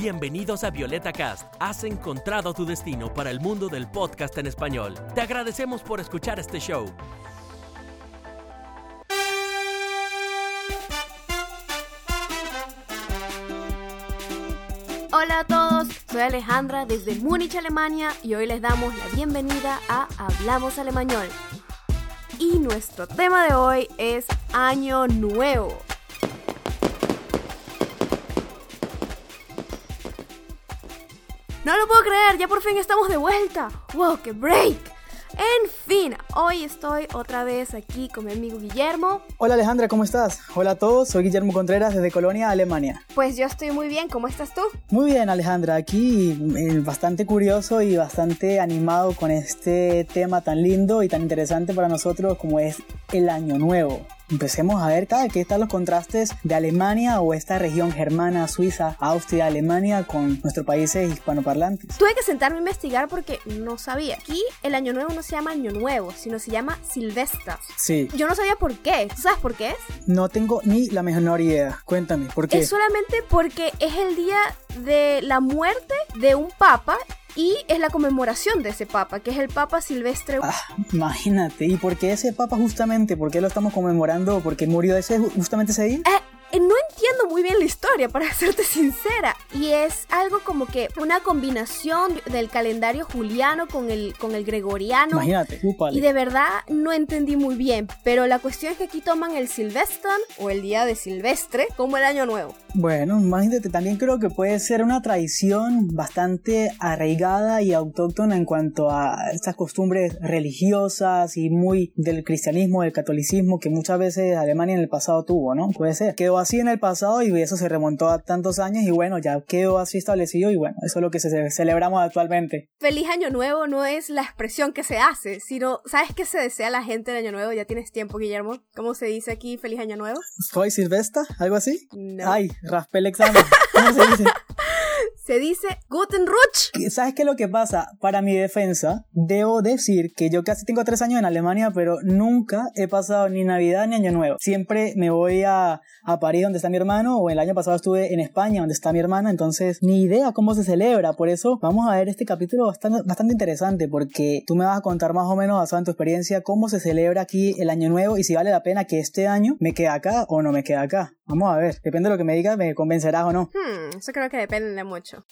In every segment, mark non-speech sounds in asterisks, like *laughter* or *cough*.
Bienvenidos a Violeta Cast. Has encontrado tu destino para el mundo del podcast en español. Te agradecemos por escuchar este show. Hola a todos, soy Alejandra desde Múnich, Alemania y hoy les damos la bienvenida a Hablamos Alemañol. Y nuestro tema de hoy es Año Nuevo. No lo puedo creer, ya por fin estamos de vuelta. ¡Wow, qué break! En fin, hoy estoy otra vez aquí con mi amigo Guillermo. Hola Alejandra, ¿cómo estás? Hola a todos, soy Guillermo Contreras desde Colonia, Alemania. Pues yo estoy muy bien, ¿cómo estás tú? Muy bien Alejandra, aquí eh, bastante curioso y bastante animado con este tema tan lindo y tan interesante para nosotros como es el Año Nuevo. Empecemos a ver cada qué están los contrastes de Alemania o esta región germana, Suiza, Austria, Alemania con nuestros países hispanoparlantes. Tuve que sentarme a investigar porque no sabía. Aquí el año nuevo no se llama año nuevo, sino se llama Silvestra. Sí. Yo no sabía por qué. ¿Tú sabes por qué es? No tengo ni la menor idea. Cuéntame, ¿por qué? Es solamente porque es el día de la muerte de un papa y es la conmemoración de ese papa, que es el Papa Silvestre. Ah, imagínate, ¿y por qué ese papa justamente? ¿Por qué lo estamos conmemorando? ¿Por qué murió ese justamente ese día? Eh, eh, no muy bien la historia, para *laughs* serte sincera. Y es algo como que una combinación del calendario juliano con el, con el gregoriano. Imagínate, Y de verdad no entendí muy bien. Pero la cuestión es que aquí toman el Silvestran o el día de Silvestre como el año nuevo. Bueno, imagínate, también creo que puede ser una tradición bastante arraigada y autóctona en cuanto a estas costumbres religiosas y muy del cristianismo, del catolicismo que muchas veces Alemania en el pasado tuvo, ¿no? Puede ser. Quedó así en el pasado y eso se remontó a tantos años y bueno, ya quedó así establecido y bueno, eso es lo que se celebramos actualmente. Feliz Año Nuevo no es la expresión que se hace, sino, ¿sabes qué se desea la gente en Año Nuevo? Ya tienes tiempo, Guillermo. ¿Cómo se dice aquí Feliz Año Nuevo? ¿Soy Silvestra? ¿Algo así? No. Ay, raspé el examen. ¿Cómo se dice? *laughs* se dice Guten Rutsch. ¿Sabes qué es lo que pasa? Para mi defensa, debo decir que yo casi tengo tres años en Alemania, pero nunca he pasado ni Navidad ni Año Nuevo. Siempre me voy a, a París, donde está mi hermano, o el año pasado estuve en España, donde está mi hermana, entonces ni idea cómo se celebra. Por eso vamos a ver este capítulo bastante, bastante interesante, porque tú me vas a contar más o menos, basado en tu experiencia, cómo se celebra aquí el Año Nuevo y si vale la pena que este año me quede acá o no me quede acá. Vamos a ver, depende de lo que me digas, me convencerás o no. Hmm, eso creo que depende de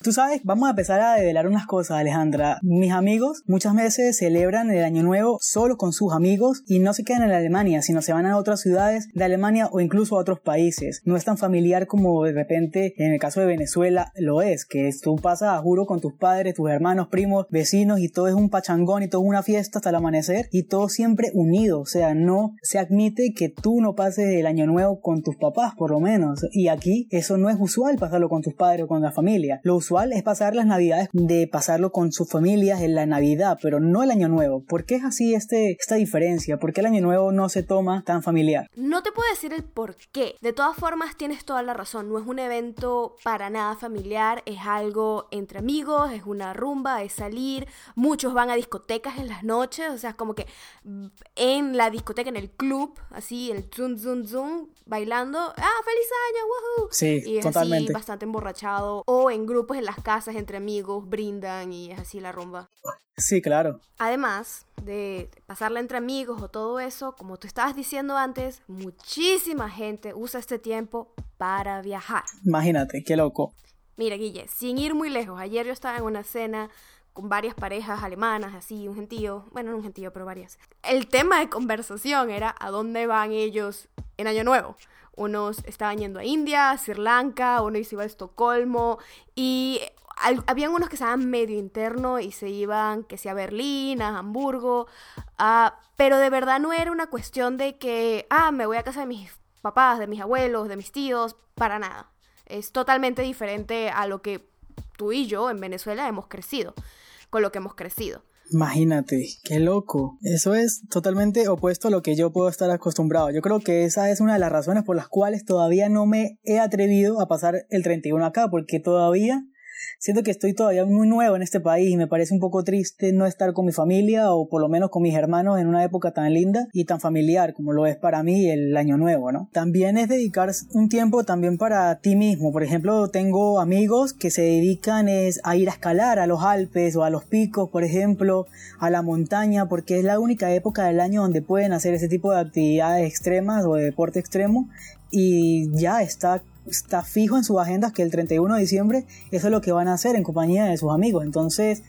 Tú sabes, vamos a empezar a develar unas cosas, Alejandra. Mis amigos muchas veces celebran el Año Nuevo solo con sus amigos y no se quedan en Alemania, sino se van a otras ciudades de Alemania o incluso a otros países. No es tan familiar como de repente en el caso de Venezuela lo es, que tú pasas a juro con tus padres, tus hermanos, primos, vecinos y todo es un pachangón y todo es una fiesta hasta el amanecer y todo siempre unido. O sea, no se admite que tú no pases el Año Nuevo con tus papás, por lo menos. Y aquí eso no es usual pasarlo con tus padres o con la familia. Usual es pasar las navidades de pasarlo con sus familias en la Navidad, pero no el Año Nuevo. ¿Por qué es así este, esta diferencia? ¿Por qué el Año Nuevo no se toma tan familiar? No te puedo decir el por qué. De todas formas, tienes toda la razón. No es un evento para nada familiar, es algo entre amigos, es una rumba, es salir. Muchos van a discotecas en las noches, o sea, como que en la discoteca, en el club, así, el zum, zum, zum, bailando. ¡Ah, feliz año! ¡Woohoo! Sí, y es totalmente. Así, bastante emborrachado. O en grupos en las casas, entre amigos, brindan y es así la rumba. Sí, claro. Además de pasarla entre amigos o todo eso, como tú estabas diciendo antes, muchísima gente usa este tiempo para viajar. Imagínate, qué loco. Mira, Guille, sin ir muy lejos, ayer yo estaba en una cena con varias parejas alemanas, así, un gentío, bueno, no un gentío, pero varias. El tema de conversación era a dónde van ellos en Año Nuevo. Unos estaban yendo a India, a Sri Lanka, uno se iba a Estocolmo y habían unos que estaban medio interno y se iban, que sea a Berlín, a Hamburgo, pero de verdad no era una cuestión de que, ah, me voy a casa de mis papás, de mis abuelos, de mis tíos, para nada. Es totalmente diferente a lo que tú y yo en Venezuela hemos crecido, con lo que hemos crecido. Imagínate, qué loco. Eso es totalmente opuesto a lo que yo puedo estar acostumbrado. Yo creo que esa es una de las razones por las cuales todavía no me he atrevido a pasar el 31 acá, porque todavía siento que estoy todavía muy nuevo en este país y me parece un poco triste no estar con mi familia o por lo menos con mis hermanos en una época tan linda y tan familiar como lo es para mí el año nuevo, ¿no? También es dedicar un tiempo también para ti mismo. Por ejemplo, tengo amigos que se dedican es a ir a escalar a los Alpes o a los picos, por ejemplo, a la montaña, porque es la única época del año donde pueden hacer ese tipo de actividades extremas o de deporte extremo y ya está está fijo en sus agendas que el 31 de diciembre eso es lo que van a hacer en compañía de sus amigos. Entonces,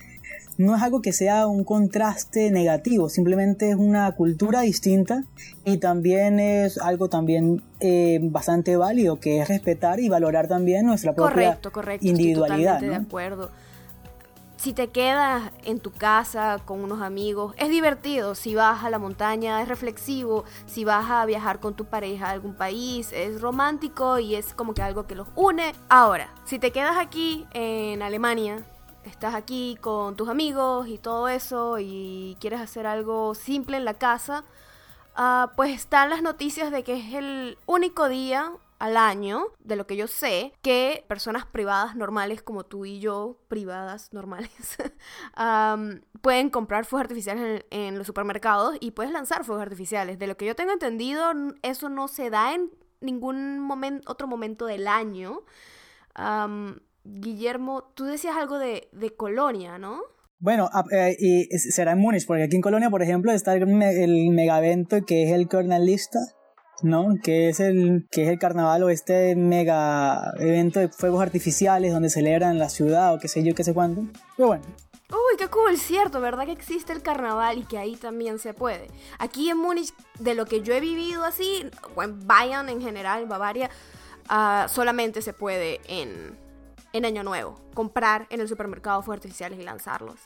no es algo que sea un contraste negativo, simplemente es una cultura distinta y también es algo también eh, bastante válido que es respetar y valorar también nuestra propia correcto, correcto, individualidad. Estoy totalmente de acuerdo si te quedas en tu casa con unos amigos, es divertido. Si vas a la montaña, es reflexivo. Si vas a viajar con tu pareja a algún país, es romántico y es como que algo que los une. Ahora, si te quedas aquí en Alemania, estás aquí con tus amigos y todo eso y quieres hacer algo simple en la casa, uh, pues están las noticias de que es el único día al año, de lo que yo sé, que personas privadas normales como tú y yo, privadas normales, *laughs* pueden comprar fuegos artificiales en, los supermercados y puedes lanzar fuegos artificiales. De lo que yo tengo entendido, eso no se da en ningún otro momento del año. Guillermo, tú decías algo de, de Colonia, ¿no? Bueno, eh, y será en Múnich, porque aquí en Colonia, por ejemplo, está el, el megavento que es el Cornelista, ¿no? Que es el que es el carnaval o este mega evento de fuegos artificiales donde celebran la ciudad o qué sé yo, qué sé cuánto. Pero bueno. Uy, qué cool, cierto, ¿verdad que existe el carnaval y que ahí también se puede? Aquí en Múnich, de lo que yo he vivido así, o en Bayern en general, en Bavaria, uh, solamente se puede en, en Año Nuevo, comprar en el supermercado fuegos artificiales y lanzarlos.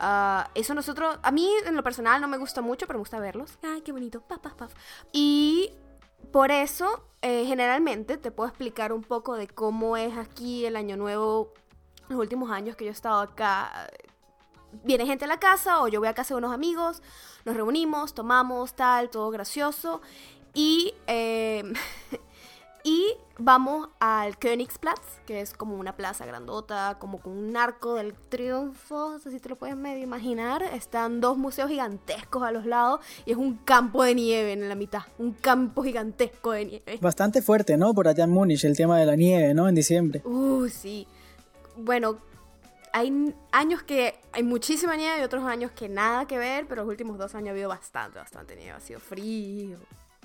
Uh, eso nosotros, a mí en lo personal no me gusta mucho, pero me gusta verlos. Ay, qué bonito. Paf, paf, paf. Y por eso, eh, generalmente, te puedo explicar un poco de cómo es aquí el Año Nuevo. Los últimos años que yo he estado acá, viene gente a la casa o yo voy a casa de unos amigos, nos reunimos, tomamos, tal, todo gracioso. Y eh, *laughs* Y vamos al Königsplatz, que es como una plaza grandota, como con un arco del triunfo, no sé si te lo puedes medio imaginar. Están dos museos gigantescos a los lados y es un campo de nieve en la mitad, un campo gigantesco de nieve. Bastante fuerte, ¿no? Por allá en Múnich el tema de la nieve, ¿no? En diciembre. Uh, sí. Bueno, hay años que hay muchísima nieve y otros años que nada que ver, pero los últimos dos años ha habido bastante, bastante nieve, ha sido frío.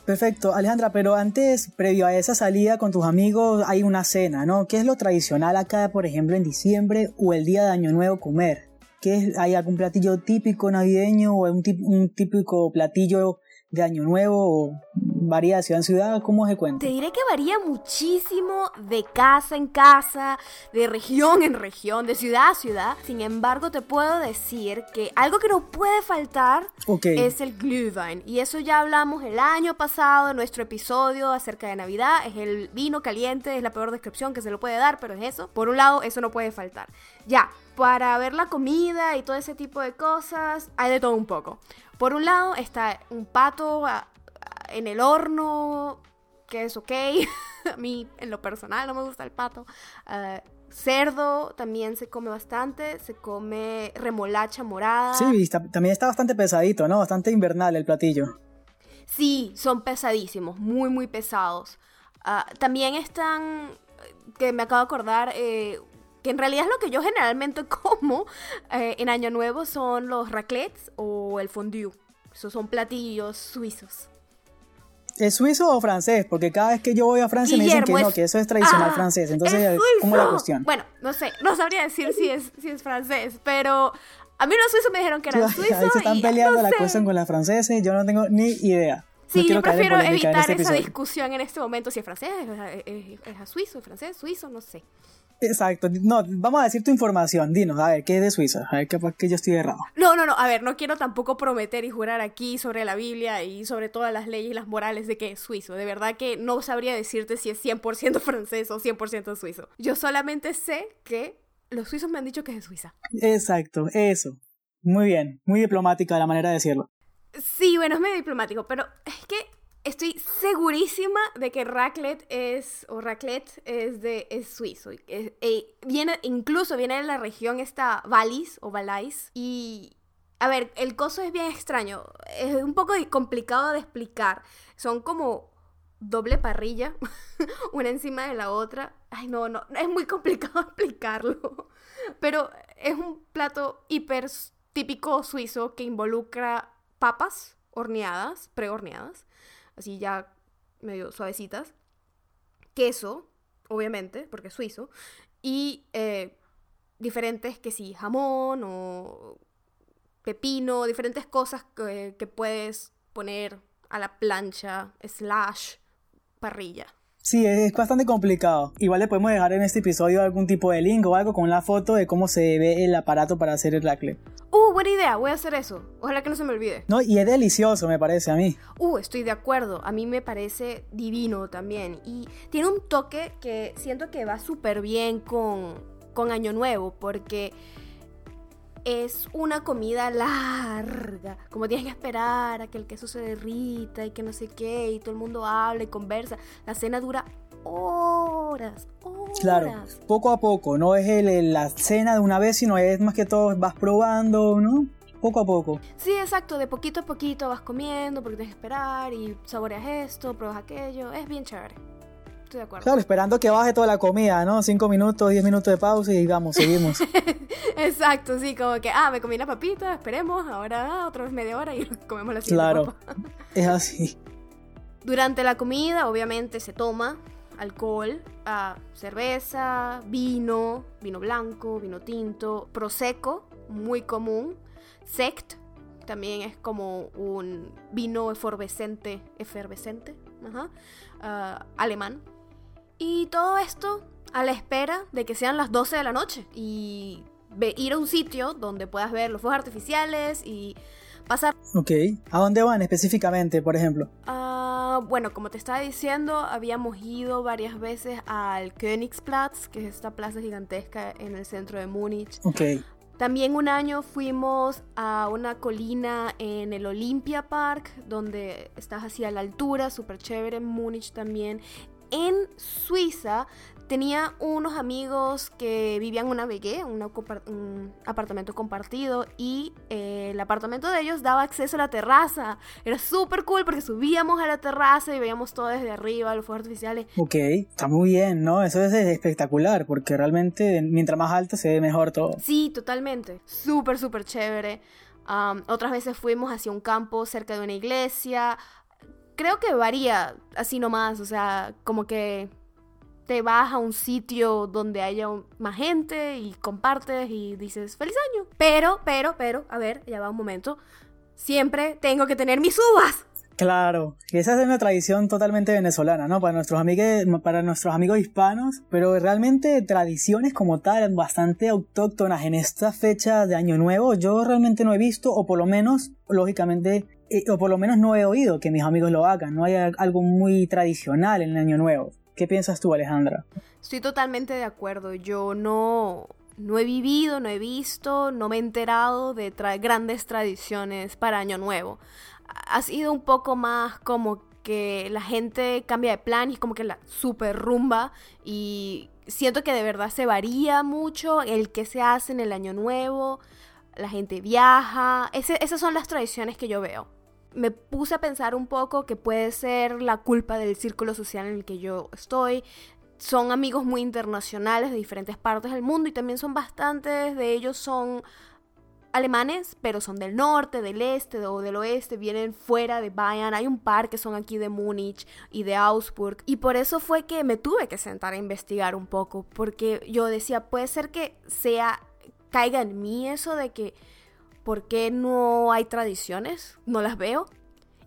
Perfecto, Alejandra, pero antes, previo a esa salida con tus amigos, hay una cena, ¿no? ¿Qué es lo tradicional acá, por ejemplo, en diciembre o el día de Año Nuevo comer? ¿Qué es, ¿Hay algún platillo típico navideño o un, un típico platillo de Año Nuevo o varía de ciudad en ciudad? ¿Cómo se cuenta? Te diré que varía muchísimo de casa en casa, de región en región, de ciudad a ciudad. Sin embargo, te puedo decir que algo que no puede faltar es el Glühwein. Y eso ya hablamos el año pasado en nuestro episodio acerca de Navidad. Es el vino caliente, es la peor descripción que se lo puede dar, pero es eso. Por un lado, eso no puede faltar. Ya, para ver la comida y todo ese tipo de cosas, hay de todo un poco. Por un lado está un pato en el horno, que es ok. *laughs* a mí, en lo personal, no me gusta el pato. Uh, cerdo también se come bastante. Se come remolacha morada. Sí, también está bastante pesadito, ¿no? Bastante invernal el platillo. Sí, son pesadísimos, muy, muy pesados. Uh, también están, que me acabo de acordar, eh, que en realidad es lo que yo generalmente *laughs* como eh, en Año Nuevo son los raclettes o el fondue. Esos son platillos suizos. ¿Es suizo o francés? Porque cada vez que yo voy a Francia me dicen que no, que eso es tradicional ah, francés. Entonces, ¿cómo es la cuestión? Bueno, no sé, no sabría decir si es, si es francés, pero a mí los suizos me dijeron que eran suizos. Ahí se están peleando la cuestión con las franceses, yo no tengo ni idea. Sí, yo prefiero evitar este esa discusión en este momento si es francés, es, es suizo, es francés, suizo, no sé. Exacto. No, vamos a decir tu información. Dinos, a ver, ¿qué es de Suiza? A ver, capaz que yo estoy errado. No, no, no. A ver, no quiero tampoco prometer y jurar aquí sobre la Biblia y sobre todas las leyes y las morales de que es suizo. De verdad que no sabría decirte si es 100% *laughs* francés o 100% suizo. Yo solamente sé que los suizos me han dicho que es de Suiza. Exacto, eso. Muy bien. Muy diplomática la manera de decirlo. Sí, bueno, es medio diplomático, pero es que estoy segurísima de que raclette es, o raclette es de, es suizo. Eh, viene, incluso viene de la región esta Valais o Valais. Y, a ver, el coso es bien extraño. Es un poco complicado de explicar. Son como doble parrilla, *laughs* una encima de la otra. Ay, no, no, es muy complicado *laughs* explicarlo. Pero es un plato hiper típico suizo que involucra papas horneadas, prehorneadas, así ya medio suavecitas, queso, obviamente, porque es suizo, y eh, diferentes, que sí, jamón o pepino, diferentes cosas que, que puedes poner a la plancha, slash, parrilla. Sí, es bastante complicado. Igual le podemos dejar en este episodio algún tipo de link o algo con la foto de cómo se ve el aparato para hacer el racle. Buena idea, voy a hacer eso. Ojalá que no se me olvide. No, y es delicioso, me parece a mí. Uh, estoy de acuerdo. A mí me parece divino también. Y tiene un toque que siento que va súper bien con, con Año Nuevo, porque es una comida larga, como tienes que esperar a que el queso se derrita y que no sé qué, y todo el mundo habla y conversa. La cena dura horas, horas. Claro, poco a poco, no es el, la cena de una vez, sino es más que todo vas probando, ¿no? Poco a poco. Sí, exacto, de poquito a poquito vas comiendo porque tienes que esperar y saboreas esto, pruebas aquello, es bien chévere de acuerdo. Claro, esperando que baje toda la comida, ¿no? Cinco minutos, diez minutos de pausa y vamos, seguimos. *laughs* Exacto, sí, como que, ah, me comí la papita, esperemos, ahora ah, otra vez media hora y *laughs* comemos la siguiente Claro, es así. Durante la comida, obviamente, se toma alcohol, cerveza, vino, vino blanco, vino tinto, prosecco, muy común, sect, también es como un vino efervescente, efervescente, ajá, ah, alemán, y todo esto a la espera de que sean las 12 de la noche y ir a un sitio donde puedas ver los fuegos artificiales y pasar. Ok, ¿a dónde van específicamente, por ejemplo? Uh, bueno, como te estaba diciendo, habíamos ido varias veces al Königsplatz, que es esta plaza gigantesca en el centro de Múnich. Ok. También un año fuimos a una colina en el Olympia Park, donde estás así a la altura, súper chévere, en Múnich también en Suiza tenía unos amigos que vivían en una VG, un apartamento compartido, y eh, el apartamento de ellos daba acceso a la terraza. Era súper cool porque subíamos a la terraza y veíamos todo desde arriba, los fuegos artificiales. Ok, está muy bien, ¿no? Eso es espectacular porque realmente mientras más alto se ve mejor todo. Sí, totalmente. Súper, súper chévere. otras veces fuimos hacia un campo cerca de una iglesia creo que varía así nomás, o sea, como que te vas a un sitio donde haya más gente y compartes y dices feliz año. Pero, pero, pero, a ver, ya va un momento. Siempre tengo que tener mis uvas. Claro, esa es una tradición totalmente venezolana, ¿no? Para nuestros amigos, para nuestros amigos hispanos, pero realmente tradiciones como tal, bastante autóctonas en esta fecha de Año Nuevo, yo realmente no he visto, o por lo menos, lógicamente, eh, o por lo menos no he oído que mis amigos lo hagan, no hay algo muy tradicional en el Año Nuevo. ¿Qué piensas tú, Alejandra? Estoy totalmente de acuerdo. Yo no, no he vivido, no he visto, no me he enterado de grandes tradiciones para Año Nuevo. Ha sido un poco más como que la gente cambia de plan y como que la super rumba y siento que de verdad se varía mucho el que se hace en el Año Nuevo, la gente viaja, esas son las tradiciones que yo veo me puse a pensar un poco que puede ser la culpa del círculo social en el que yo estoy. Son amigos muy internacionales de diferentes partes del mundo y también son bastantes de ellos son alemanes, pero son del norte, del este o del oeste, vienen fuera de Bayern. Hay un par que son aquí de Múnich y de Augsburg. Y por eso fue que me tuve que sentar a investigar un poco, porque yo decía, puede ser que sea, caiga en mí eso de que ¿Por qué no hay tradiciones? No las veo.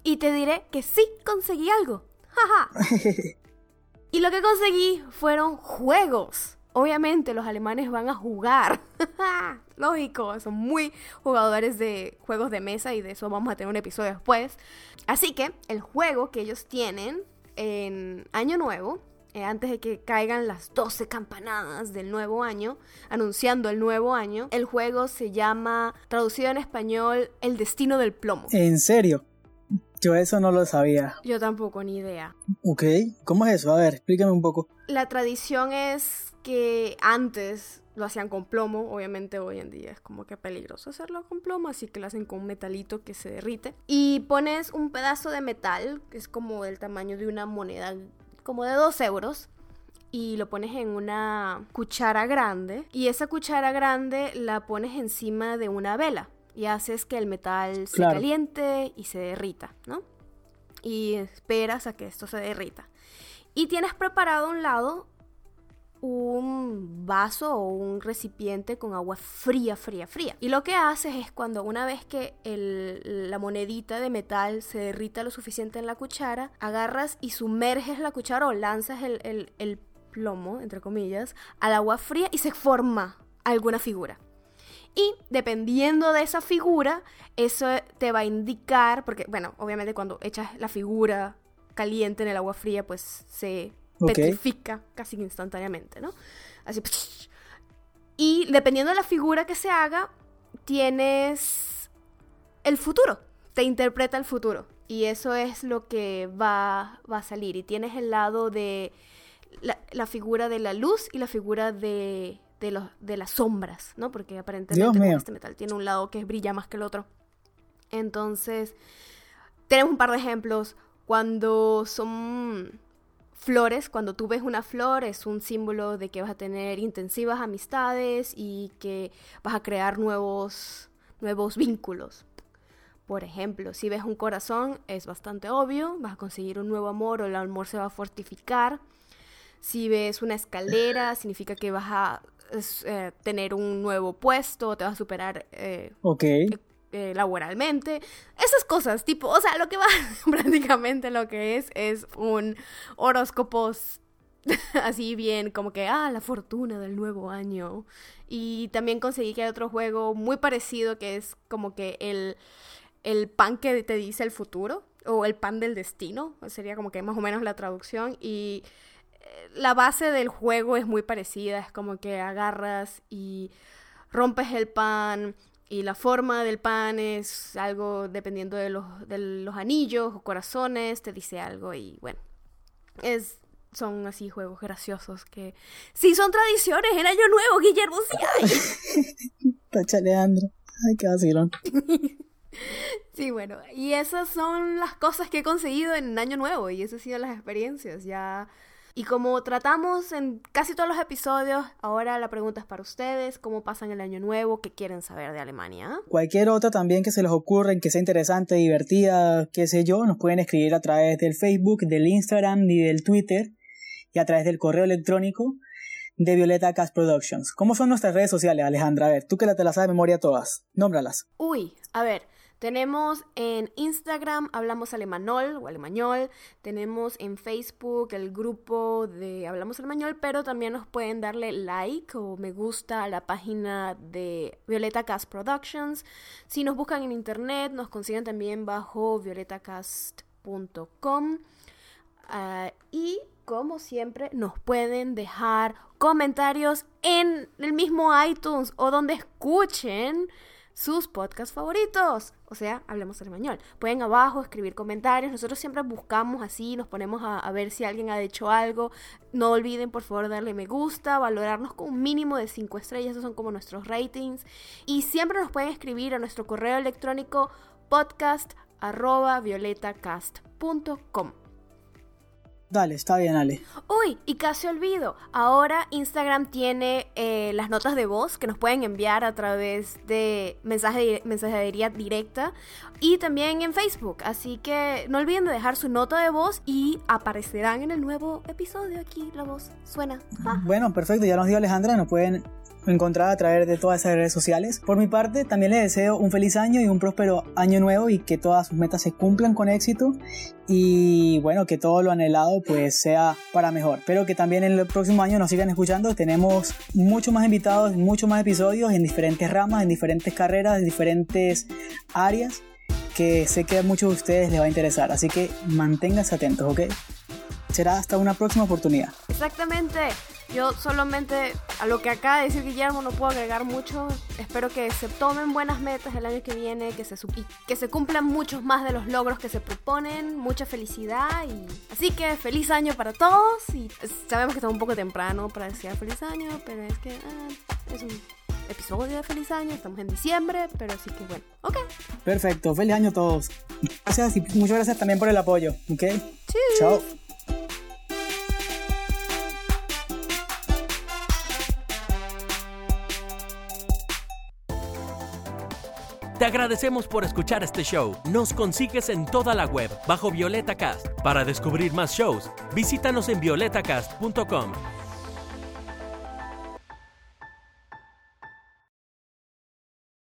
Y te diré que sí conseguí algo. *laughs* y lo que conseguí fueron juegos. Obviamente los alemanes van a jugar. *laughs* Lógico, son muy jugadores de juegos de mesa y de eso vamos a tener un episodio después. Así que el juego que ellos tienen en Año Nuevo eh, antes de que caigan las 12 campanadas del nuevo año, anunciando el nuevo año. El juego se llama, traducido en español, El Destino del Plomo. ¿En serio? Yo eso no lo sabía. Yo tampoco, ni idea. Ok, ¿cómo es eso? A ver, explícame un poco. La tradición es que antes lo hacían con plomo, obviamente hoy en día es como que peligroso hacerlo con plomo, así que lo hacen con un metalito que se derrite. Y pones un pedazo de metal, que es como del tamaño de una moneda, como de 2 euros, y lo pones en una cuchara grande, y esa cuchara grande la pones encima de una vela, y haces que el metal se Claro. caliente y se derrita, ¿no? Y esperas a que esto se derrita. Y tienes preparado a un lado un vaso o un recipiente con agua fría, fría, fría. Y lo que haces es cuando una vez que el- la monedita de metal se derrita lo suficiente en la cuchara, agarras y sumerges la cuchara o lanzas el, el- el plomo, entre comillas, al agua fría y se forma alguna figura. Y dependiendo de esa figura, eso te va a indicar, porque, bueno, obviamente cuando echas la figura caliente en el agua fría, pues se petrifica casi instantáneamente, ¿no? Así. Y dependiendo de la figura que se haga, tienes el futuro. Te interpreta el futuro. Y eso es lo que va, va a salir. Y tienes el lado de la, la figura de la luz y la figura de, de, los, de las sombras, ¿no? Porque aparentemente este metal tiene un lado que brilla más que el otro. Entonces, tenemos un par de ejemplos. Cuando son flores, cuando tú ves una flor, es un símbolo de que vas a tener intensivas amistades y que vas a crear nuevos, nuevos vínculos. Por ejemplo, si ves un corazón, es bastante obvio, vas a conseguir un nuevo amor o el amor se va a fortificar. Si ves una escalera, significa que vas a es, eh, tener un nuevo puesto, te vas a superar eh, Ok. Eh, laboralmente, esas cosas, tipo, o sea, lo que va *laughs* prácticamente lo que es es un horóscopo *laughs* así bien, como que, ah, la fortuna del nuevo año. Y también conseguí que hay otro juego muy parecido que es como que el, el pan que te dice el futuro, o el pan del destino, sería como que más o menos la traducción. Y eh, la base del juego es muy parecida, es como que agarras y rompes el pan y la forma del pan es algo dependiendo de los, de los anillos o corazones, te dice algo y bueno, es, son así juegos graciosos que sí son tradiciones en Año Nuevo, Guillermo, sí hay. *laughs* Tacha Leandro. Ay, qué vacilón. *laughs* Sí, bueno, y esas son las cosas que he conseguido en Año Nuevo y esas han sido las experiencias ya. Y como tratamos en casi todos los episodios, ahora la pregunta es para ustedes, ¿cómo pasan el Año Nuevo? ¿Qué quieren saber de Alemania? Cualquier otra también que se les ocurra, que sea interesante, divertida, qué sé yo, nos pueden escribir a través del Facebook, del Instagram y del Twitter y a través del correo electrónico de Violeta Cast Productions. ¿Cómo son nuestras redes sociales, Alejandra? A ver, tú que la te las sabes de memoria todas. Nómbralas. Uy, a ver, tenemos en Instagram Hablamos Alemanol o Alemañol, tenemos en Facebook el grupo de Hablamos Alemañol, pero también nos pueden darle like o me gusta a la página de Violeta Cast Productions. Si nos buscan en internet, nos consiguen también bajo violetacast.com. Ah, y como siempre, nos pueden dejar comentarios en el mismo iTunes o donde escuchen sus podcasts favoritos. O sea, hablemos español. Pueden abajo escribir comentarios. Nosotros siempre buscamos así, nos ponemos a, ver si alguien ha hecho algo. No olviden, por favor, darle me gusta, valorarnos con un mínimo de 5 estrellas. Esos son como nuestros ratings. Y siempre nos pueden escribir a nuestro correo electrónico podcast arroba violetacast.com. Dale, está bien, Ale. Uy, y casi olvido, ahora Instagram tiene eh, las notas de voz que nos pueden enviar a través de mensaje, mensajería directa y también en Facebook. Así que no olviden de dejar su nota de voz y aparecerán en el nuevo episodio. Aquí la voz suena. Ah, Bueno, perfecto, ya nos dio Alejandra, nos pueden encontrar a través de todas esas redes sociales. Por mi parte, también les deseo un feliz año y un próspero año nuevo y que todas sus metas se cumplan con éxito y bueno, que todo lo anhelado pues sea para mejor. Pero que también en el próximo año nos sigan escuchando, tenemos muchos más invitados, muchos más episodios en diferentes ramas, en diferentes carreras, en diferentes áreas que sé que a muchos de ustedes les va a interesar, así que manténganse atentos, ¿ok? Será hasta una próxima oportunidad. exactamente. Yo solamente a lo que acaba de decir Guillermo no puedo agregar mucho. Espero que se tomen buenas metas el año que viene, que se, que se cumplan muchos más de los logros que se proponen, mucha felicidad y así que feliz año para todos y sabemos que está un poco temprano para desear feliz año, pero es que ah, es un episodio de feliz año, estamos en diciembre, pero así que bueno, ok. Perfecto, feliz año a todos. Gracias y muchas gracias también por el apoyo, ¿ok? Chao. Te agradecemos por escuchar este show. Nos consigues en toda la web bajo Violeta Cast. Para descubrir más shows, visítanos en violetacast.com